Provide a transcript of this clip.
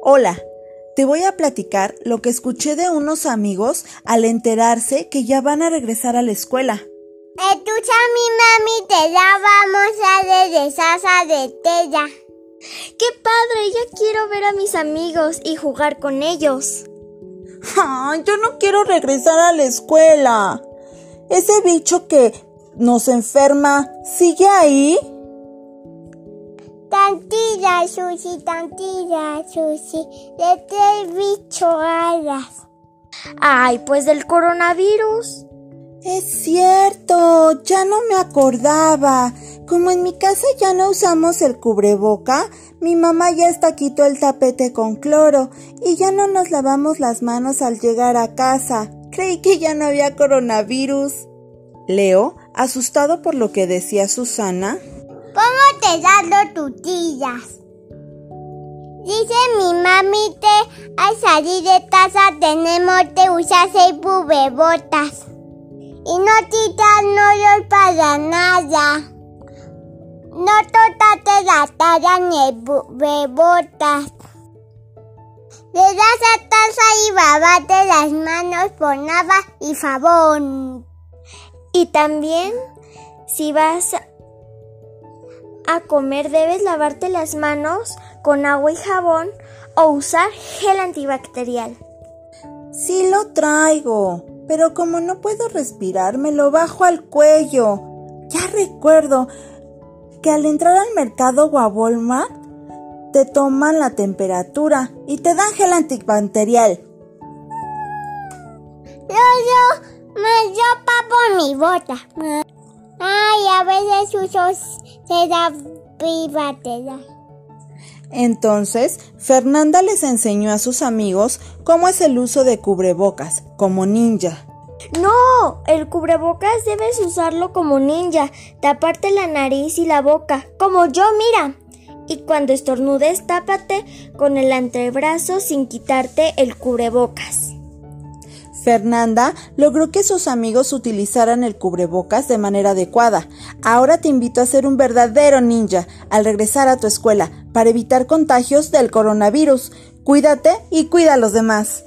Hola, te voy a platicar lo que escuché de unos amigos al enterarse que ya van a regresar a la escuela. Escucha mi mami, te la vamos a regresar de tella. ¡Qué padre! Ya quiero ver a mis amigos y jugar con ellos. Ay, yo no quiero regresar a la escuela. Ese bicho que nos enferma, ¿sigue ahí? Tantilla, Susi, tantilla, Susi, de tres bichoadas. Ay, pues del coronavirus. Es cierto, ya no me acordaba. Como en mi casa ya no usamos el cubreboca, mi mamá ya está quitó el tapete con cloro y ya no nos lavamos las manos al llegar a casa. Creí que ya no había coronavirus. Leo, asustado por lo que decía Susana, ¿Cómo te los tutillas? Dice mi mami que al salir de casa tenemos que usar seis bubebotas. Y no quitarnos para nada. No tocaste la talla ni bubebotas. Le das a taza y babate las manos con agua y jabón. Y también, si vas a comer, debes lavarte las manos con agua y jabón o usar gel antibacterial. Sí lo traigo, pero como no puedo respirar, me lo bajo al cuello. Ya recuerdo que al entrar al mercado o a Walmart, te toman la temperatura y te dan gel antibacterial. Yo, yo, me yo papo mi bota. Ay, a veces uso se da privatera. Entonces, Fernanda les enseñó a sus amigos cómo es el uso de cubrebocas, como ninja. No, el cubrebocas debes usarlo como ninja, taparte la nariz y la boca, como yo, mira. Y cuando estornudes, tápate con el antebrazo sin quitarte el cubrebocas. Fernanda logró que sus amigos utilizaran el cubrebocas de manera adecuada. Ahora te invito a ser un verdadero ninja al regresar a tu escuela para evitar contagios del coronavirus. Cuídate y cuida a los demás.